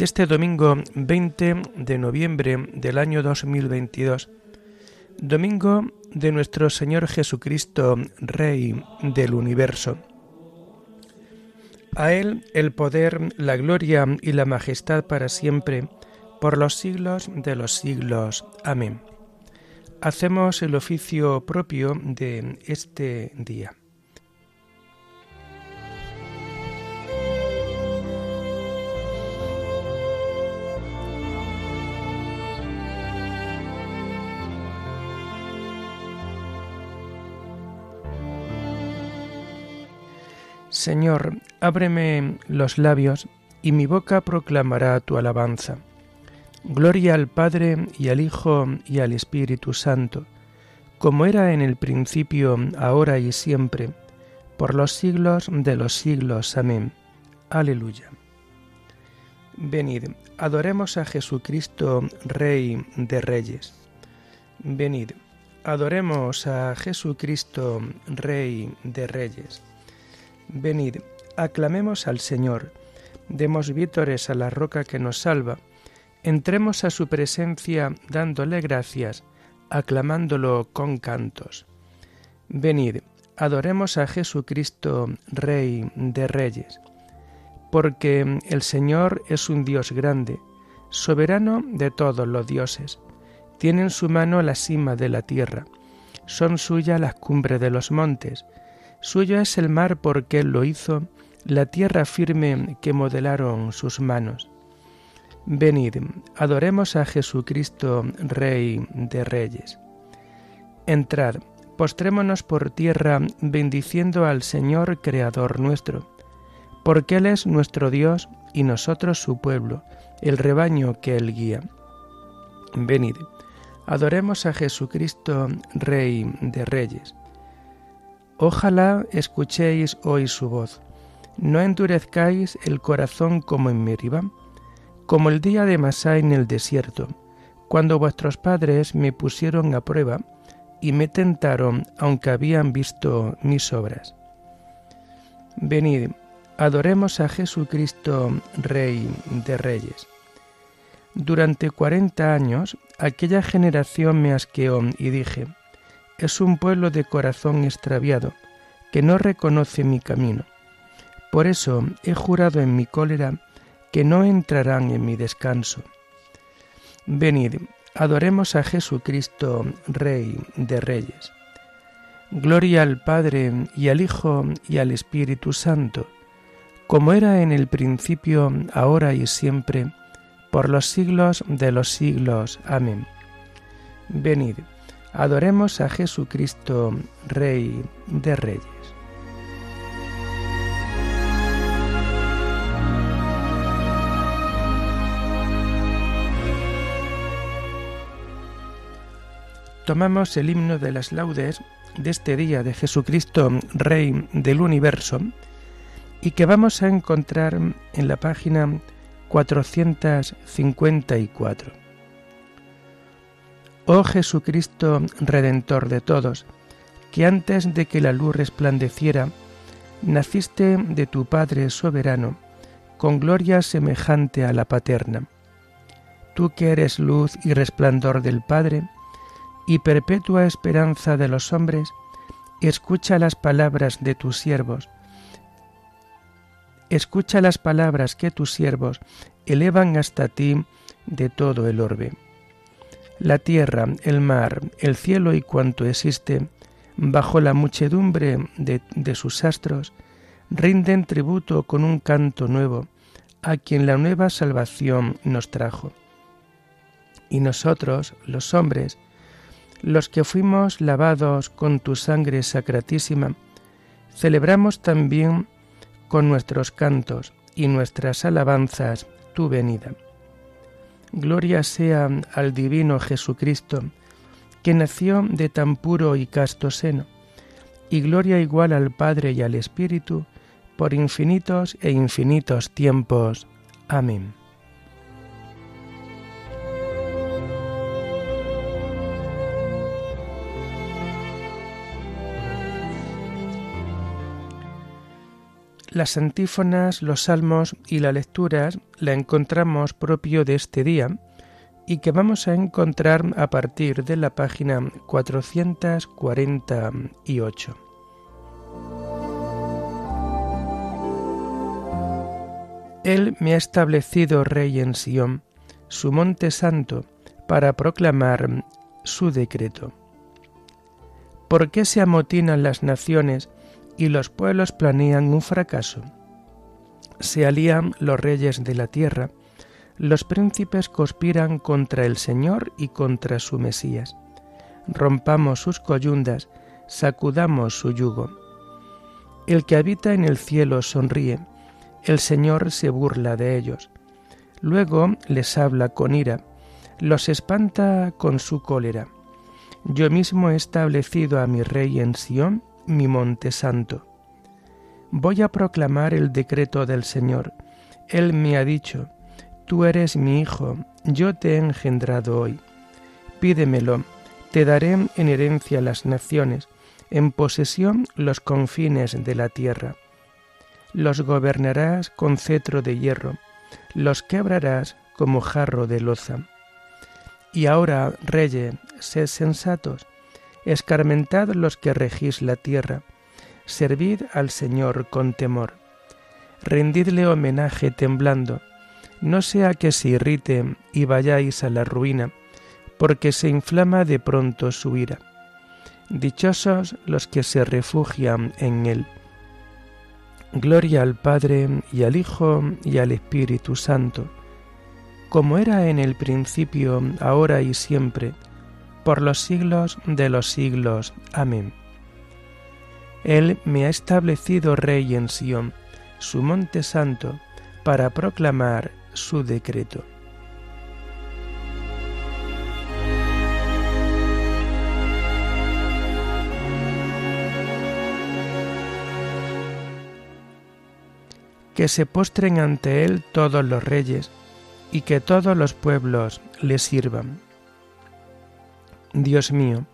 de este domingo 20 de noviembre del año 2022, domingo de nuestro Señor Jesucristo, Rey del universo. A Él el poder, la gloria y la majestad para siempre, por los siglos de los siglos. Amén. Hacemos el oficio propio de este día. Señor, ábreme los labios, y mi boca proclamará tu alabanza. Gloria al Padre y al Hijo y al Espíritu Santo, como era en el principio, ahora y siempre, por los siglos de los siglos. Amén. Aleluya. Venid, adoremos a Jesucristo, Rey de Reyes. Venid, adoremos a Jesucristo, Rey de Reyes. Venid, aclamemos al Señor, demos vítores a la roca que nos salva, entremos a su presencia dándole gracias, aclamándolo con cantos. Venid, adoremos a Jesucristo, Rey de Reyes, porque el Señor es un Dios grande, soberano de todos los dioses. Tiene en su mano la cima de la tierra, son suyas las cumbres de los montes, Suyo es el mar porque Él lo hizo, la tierra firme que modelaron sus manos. Venid, adoremos a Jesucristo, Rey de Reyes. Entrad, postrémonos por tierra, bendiciendo al Señor Creador nuestro, porque Él es nuestro Dios y nosotros su pueblo, el rebaño que Él guía. Venid, adoremos a Jesucristo, Rey de Reyes. Ojalá escuchéis hoy su voz. No endurezcáis el corazón como en Meribá, como el día de Masá en el desierto, cuando vuestros padres me pusieron a prueba y me tentaron aunque habían visto mis obras. Venid, adoremos a Jesucristo, Rey de Reyes. Durante cuarenta años aquella generación me asqueó y dije, es un pueblo de corazón extraviado, que no reconoce mi camino. Por eso he jurado en mi cólera que no entrarán en mi descanso. Venid, adoremos a Jesucristo, Rey de Reyes. Gloria al Padre y al Hijo y al Espíritu Santo, como era en el principio, ahora y siempre, por los siglos de los siglos. Amén. Venid, Adoremos a Jesucristo, Rey de Reyes. Tomamos el himno de las laudes de este día de Jesucristo, Rey del universo, y que vamos a encontrar en la página 454. Oh Jesucristo, Redentor de todos, que antes de que la luz resplandeciera, naciste de tu Padre soberano, con gloria semejante a la paterna. Tú que eres luz y resplandor del Padre, y perpetua esperanza de los hombres, escucha las palabras de tus siervos. Escucha las palabras que tus siervos elevan hasta ti de todo el orbe. La tierra, el mar, el cielo y cuanto existe, bajo la muchedumbre de, sus astros, rinden tributo con un canto nuevo a quien la nueva salvación nos trajo. Y nosotros, los hombres, los que fuimos lavados con tu sangre sacratísima, celebramos también con nuestros cantos y nuestras alabanzas tu venida Gloria sea al divino Jesucristo, que nació de tan puro y casto seno, y gloria igual al Padre y al Espíritu, por infinitos e infinitos tiempos. Amén. Las antífonas, los salmos y las lecturas la encontramos propio de este día y que vamos a encontrar a partir de la página 448. Él me ha establecido rey en Sión, su monte santo, para proclamar su decreto. ¿Por qué se amotinan las naciones y los pueblos planean un fracaso. Se alían los reyes de la tierra, los príncipes conspiran contra el Señor y contra su Mesías. Rompamos sus coyundas, sacudamos su yugo. El que habita en el cielo sonríe, el Señor se burla de ellos. Luego les habla con ira, los espanta con su cólera. Yo mismo he establecido a mi rey en Sión mi monte santo. Voy a proclamar el decreto del Señor. Él me ha dicho, Tú eres mi hijo, yo te he engendrado hoy. Pídemelo, te daré en herencia las naciones, en posesión los confines de la tierra. Los gobernarás con cetro de hierro, los quebrarás como jarro de loza. Y ahora, reyes, sed sensatos, Escarmentad los que regís la tierra, servid al Señor con temor. Rendidle homenaje temblando, no sea que se irrite y vayáis a la ruina, porque se inflama de pronto su ira. Dichosos los que se refugian en él. Gloria al Padre y al Hijo y al Espíritu Santo, como era en el principio, ahora y siempre, por los siglos de los siglos. Amén. Él me ha establecido rey en Sión, su monte santo, para proclamar su decreto. Que se postren ante él todos los reyes, y que todos los pueblos le sirvan Dios mío,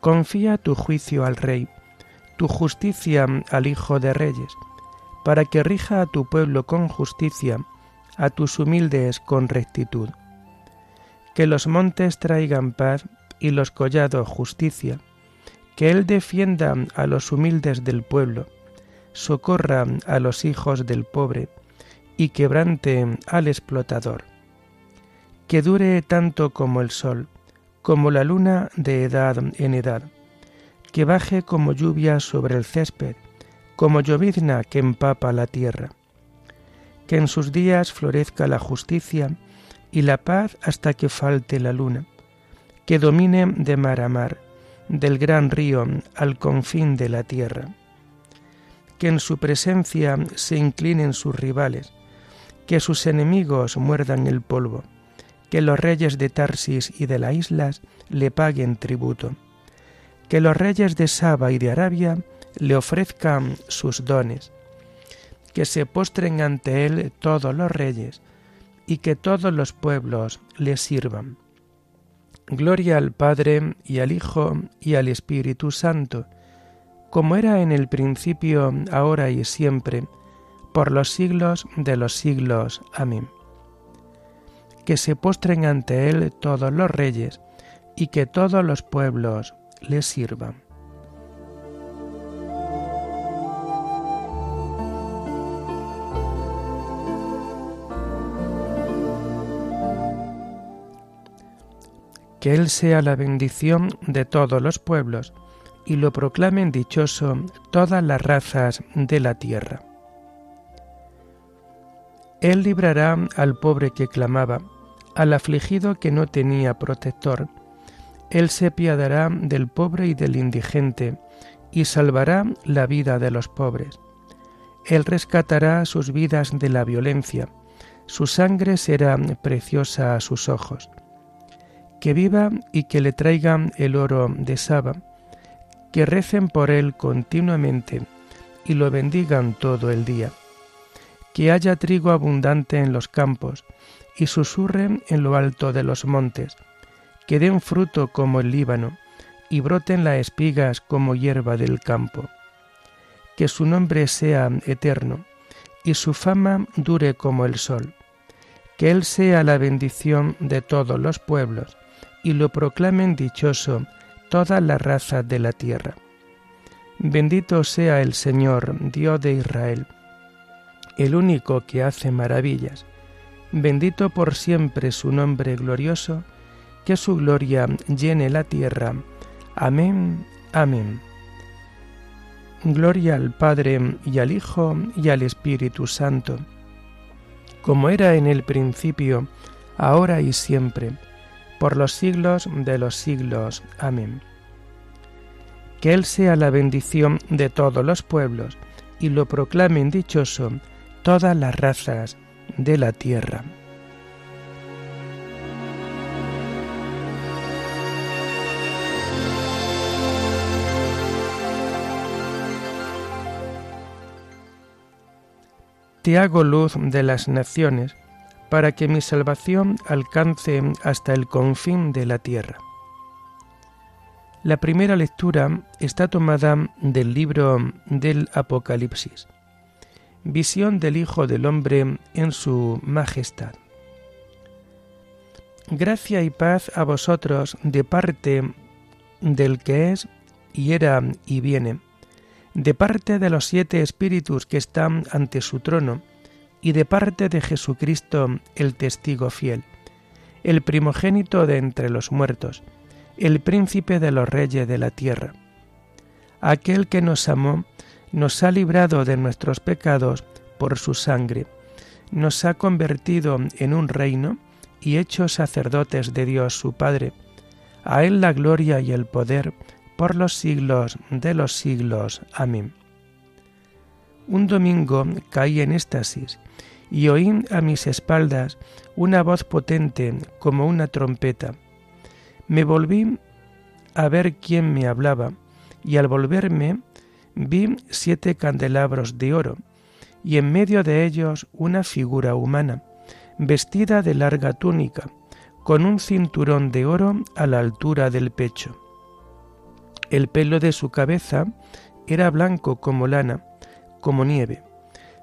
confía tu juicio al Rey, tu justicia al Hijo de Reyes, para que rija a tu pueblo con justicia, a tus humildes con rectitud. Que los montes traigan paz y los collados justicia, que Él defienda a los humildes del pueblo, socorra a los hijos del pobre y quebrante al explotador. Que dure tanto como el sol, como la luna de edad en edad, que baje como lluvia sobre el césped, como llovizna que empapa la tierra. Que en sus días florezca la justicia y la paz hasta que falte la luna, que domine de mar a mar, del gran río al confín de la tierra. Que en su presencia se inclinen sus rivales, que sus enemigos muerdan el polvo que los reyes de Tarsis y de las islas le paguen tributo, que los reyes de Saba y de Arabia le ofrezcan sus dones, que se postren ante él todos los reyes, y que todos los pueblos le sirvan. Gloria al Padre y al Hijo y al Espíritu Santo, como era en el principio, ahora y siempre, por los siglos de los siglos. Amén que se postren ante él todos los reyes, y que todos los pueblos le sirvan. Que Él sea la bendición de todos los pueblos, y lo proclamen dichoso todas las razas de la tierra. Él librará al pobre que clamaba, al afligido que no tenía protector. Él se piadará del pobre y del indigente, y salvará la vida de los pobres. Él rescatará sus vidas de la violencia, su sangre será preciosa a sus ojos. Que viva y que le traigan el oro de Saba, que recen por él continuamente y lo bendigan todo el día. Que haya trigo abundante en los campos y susurren en lo alto de los montes, que den fruto como el Líbano y broten las espigas como hierba del campo. Que su nombre sea eterno y su fama dure como el sol. Que Él sea la bendición de todos los pueblos y lo proclamen dichoso todas las razas de la tierra. Bendito sea el Señor, Dios de Israel, el único que hace maravillas. Bendito por siempre su nombre glorioso, que su gloria llene la tierra. Amén, amén. Gloria al Padre y al Hijo y al Espíritu Santo, como era en el principio, ahora y siempre, por los siglos de los siglos. Amén. Que Él sea la bendición de todos los pueblos y lo proclamen dichoso todas las razas de la tierra. Te hago luz de las naciones, para que mi salvación alcance hasta el confín de la tierra. La primera lectura está tomada del libro del Apocalipsis, visión del Hijo del Hombre en su majestad. Gracia y paz a vosotros de parte del que es y era y viene de parte de los siete espíritus que están ante su trono, y de parte de Jesucristo el testigo fiel, el primogénito de entre los muertos, el príncipe de los reyes de la tierra. Aquel que nos amó, nos ha librado de nuestros pecados por su sangre, nos ha convertido en un reino y hecho sacerdotes de Dios su Padre. A Él la gloria y el poder por los siglos de los siglos. Amén. Un domingo caí en éxtasis y oí a mis espaldas una voz potente como una trompeta. Me volví a ver quién me hablaba y al volverme vi siete candelabros de oro y en medio de ellos una figura humana, vestida de larga túnica, con un cinturón de oro a la altura del pecho. El pelo de su cabeza era blanco como lana, como nieve.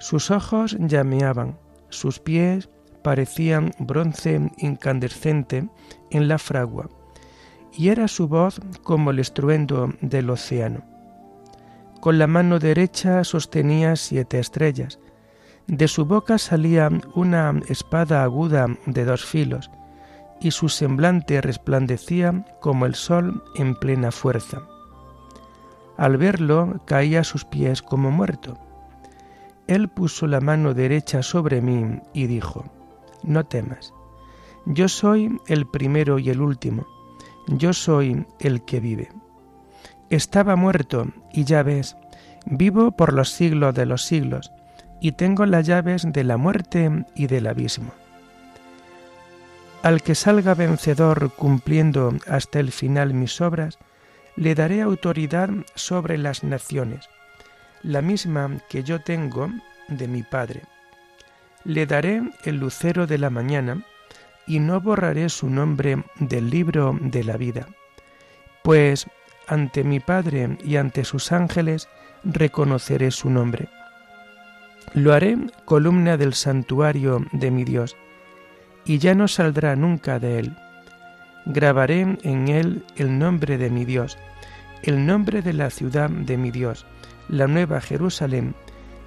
Sus ojos llameaban, sus pies parecían bronce incandescente en la fragua, y era su voz como el estruendo del océano. Con la mano derecha sostenía siete estrellas. De su boca salía una espada aguda de dos filos, y su semblante resplandecía como el sol en plena fuerza. Al verlo caía a sus pies como muerto. Él puso la mano derecha sobre mí y dijo, No temas, yo soy el primero y el último, yo soy el que vive. Estaba muerto y ya ves, vivo por los siglos de los siglos, y tengo las llaves de la muerte y del abismo. Al que salga vencedor cumpliendo hasta el final mis obras, le daré autoridad sobre las naciones, la misma que yo tengo de mi Padre. Le daré el lucero de la mañana, y no borraré su nombre del libro de la vida, pues ante mi Padre y ante sus ángeles reconoceré su nombre. Lo haré columna del santuario de mi Dios, y ya no saldrá nunca de él grabaré en él el nombre de mi Dios, el nombre de la ciudad de mi Dios, la nueva Jerusalén,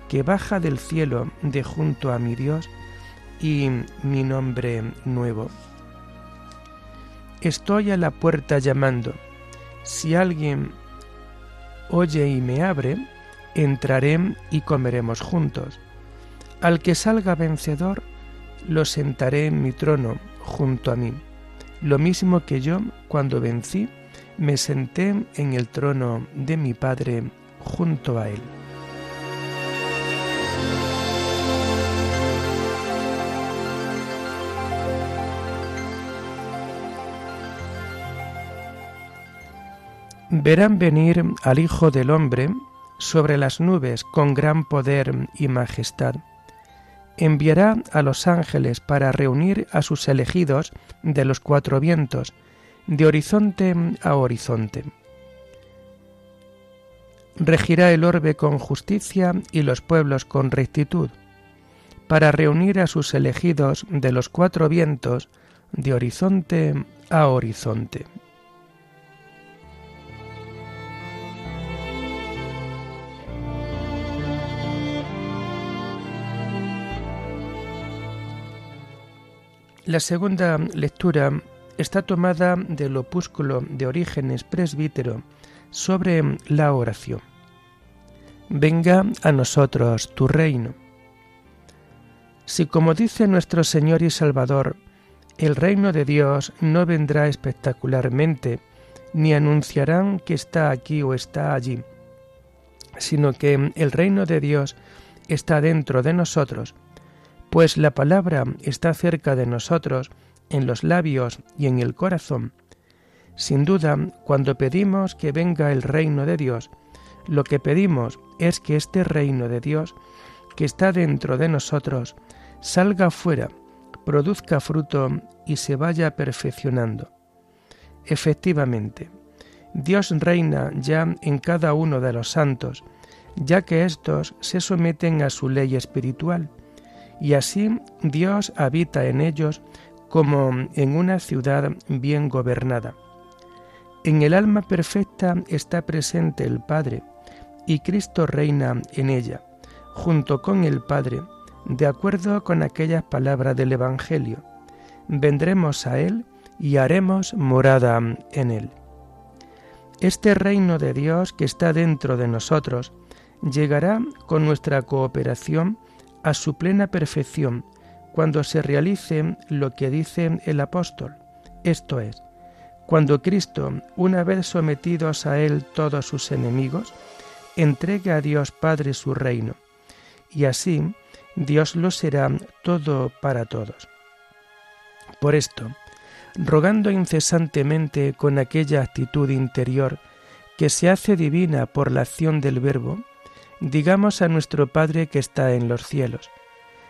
que baja del cielo de junto a mi Dios, y mi nombre nuevo. Estoy a la puerta llamando. Si alguien oye y me abre, entraré y comeremos juntos. Al que salga vencedor, lo sentaré en mi trono junto a mí lo mismo que yo cuando vencí, me senté en el trono de mi Padre junto a él. Verán venir al Hijo del Hombre sobre las nubes con gran poder y majestad. Enviará a los ángeles para reunir a sus elegidos de los cuatro vientos, de horizonte a horizonte. Regirá el orbe con justicia y los pueblos con rectitud, para reunir a sus elegidos de los cuatro vientos, de horizonte a horizonte. La segunda lectura está tomada del opúsculo de Orígenes Presbítero sobre la oración. Venga a nosotros tu reino. Si como dice nuestro Señor y Salvador, el reino de Dios no vendrá espectacularmente, ni anunciarán que está aquí o está allí, sino que el reino de Dios está dentro de nosotros, pues la palabra está cerca de nosotros, en los labios y en el corazón. Sin duda, cuando pedimos que venga el reino de Dios, lo que pedimos es que este reino de Dios, que está dentro de nosotros, salga fuera, produzca fruto y se vaya perfeccionando. Efectivamente, Dios reina ya en cada uno de los santos, ya que éstos se someten a su ley espiritual, y así Dios habita en ellos como en una ciudad bien gobernada. En el alma perfecta está presente el Padre, y Cristo reina en ella, junto con el Padre, de acuerdo con aquellas palabras del Evangelio. Vendremos a Él y haremos morada en Él. Este reino de Dios que está dentro de nosotros llegará con nuestra cooperación a su plena perfección cuando se realice lo que dice el apóstol, esto es, cuando Cristo, una vez sometidos a Él todos sus enemigos, entregue a Dios Padre su reino, y así Dios lo será todo para todos. Por esto, rogando incesantemente con aquella actitud interior que se hace divina por la acción del Verbo, digamos a nuestro Padre que está en los cielos,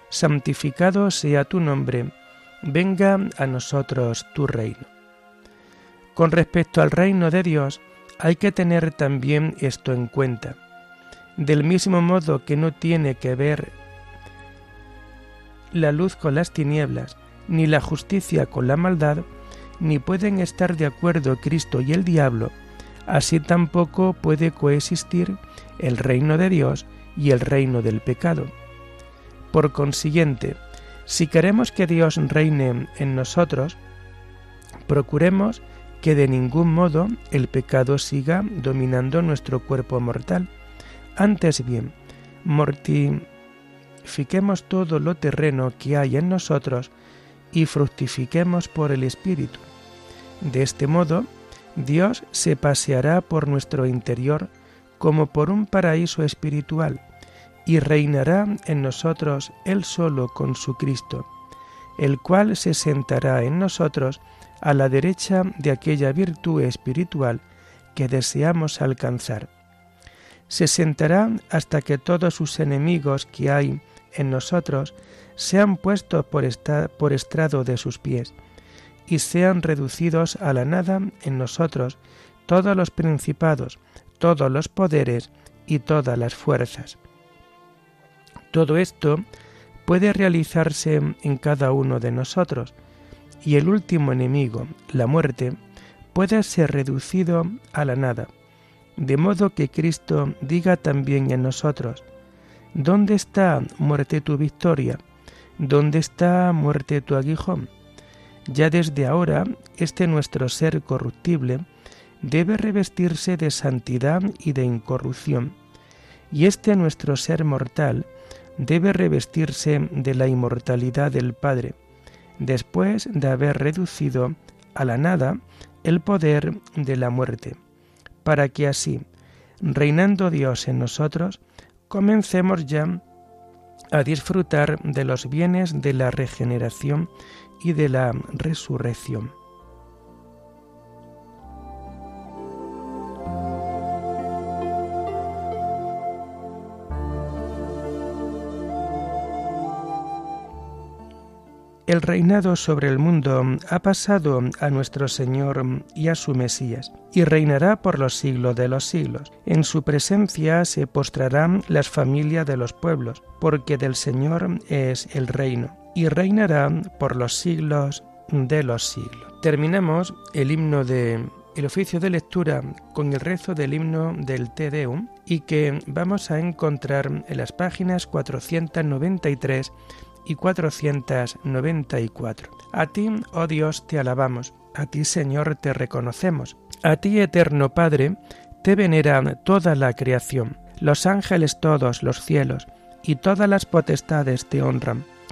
santificado sea tu nombre, venga a nosotros tu reino. Con respecto al reino de Dios, hay que tener también esto en cuenta. Del mismo modo que no tiene que ver la luz con las tinieblas, ni la justicia con la maldad, ni pueden estar de acuerdo Cristo y el diablo, así tampoco puede coexistir el reino de Dios y el reino del pecado. Por consiguiente, si queremos que Dios reine en nosotros, procuremos que de ningún modo el pecado siga dominando nuestro cuerpo mortal. Antes bien, mortifiquemos todo lo terreno que hay en nosotros y fructifiquemos por el Espíritu. De este modo, Dios se paseará por nuestro interior como por un paraíso espiritual, y reinará en nosotros Él solo con su Cristo, el cual se sentará en nosotros a la derecha de aquella virtud espiritual que deseamos alcanzar. Se sentará hasta que todos sus enemigos que hay en nosotros sean puestos por, por estrado de sus pies, y sean reducidos a la nada en nosotros todos los principados, todos los poderes y todas las fuerzas. Todo esto puede realizarse en cada uno de nosotros, y el último enemigo, la muerte, puede ser reducido a la nada, de modo que Cristo diga también en nosotros, ¿dónde está muerte tu victoria? ¿Dónde está muerte tu aguijón? Ya desde ahora, este nuestro ser corruptible debe revestirse de santidad y de incorrupción, y este nuestro ser mortal debe revestirse de la inmortalidad del Padre, después de haber reducido a la nada el poder de la muerte, para que así, reinando Dios en nosotros, comencemos ya a disfrutar de los bienes de la regeneración y de la resurrección. El reinado sobre el mundo ha pasado a nuestro Señor y a su Mesías, y reinará por los siglos de los siglos. En su presencia se postrarán las familias de los pueblos, porque del Señor es el reino y reinará por los siglos de los siglos. Terminamos el himno de el oficio de lectura con el rezo del himno del Te Deum y que vamos a encontrar en las páginas 493 y 494. A ti, oh Dios, te alabamos, a ti, Señor, te reconocemos, a ti, eterno Padre, te veneran toda la creación, los ángeles todos, los cielos, y todas las potestades te honran,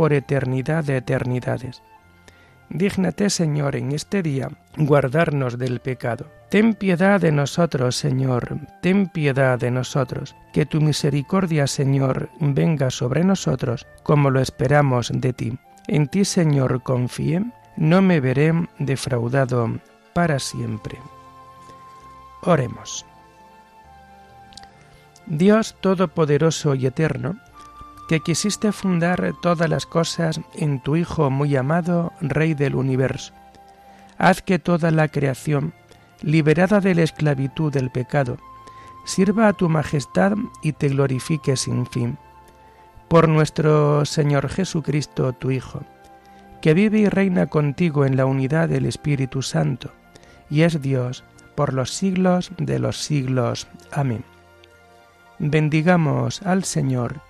por eternidad de eternidades. Dígnate, Señor, en este día guardarnos del pecado. Ten piedad de nosotros, Señor, ten piedad de nosotros. Que tu misericordia, Señor, venga sobre nosotros, como lo esperamos de ti. En ti, Señor, confíe, no me veré defraudado para siempre. Oremos. Dios Todopoderoso y Eterno, que quisiste fundar todas las cosas en tu Hijo muy amado, Rey del universo. Haz que toda la creación, liberada de la esclavitud del pecado, sirva a tu majestad y te glorifique sin fin. Por nuestro Señor Jesucristo, tu Hijo, que vive y reina contigo en la unidad del Espíritu Santo, y es Dios por los siglos de los siglos. Amén. Bendigamos al Señor,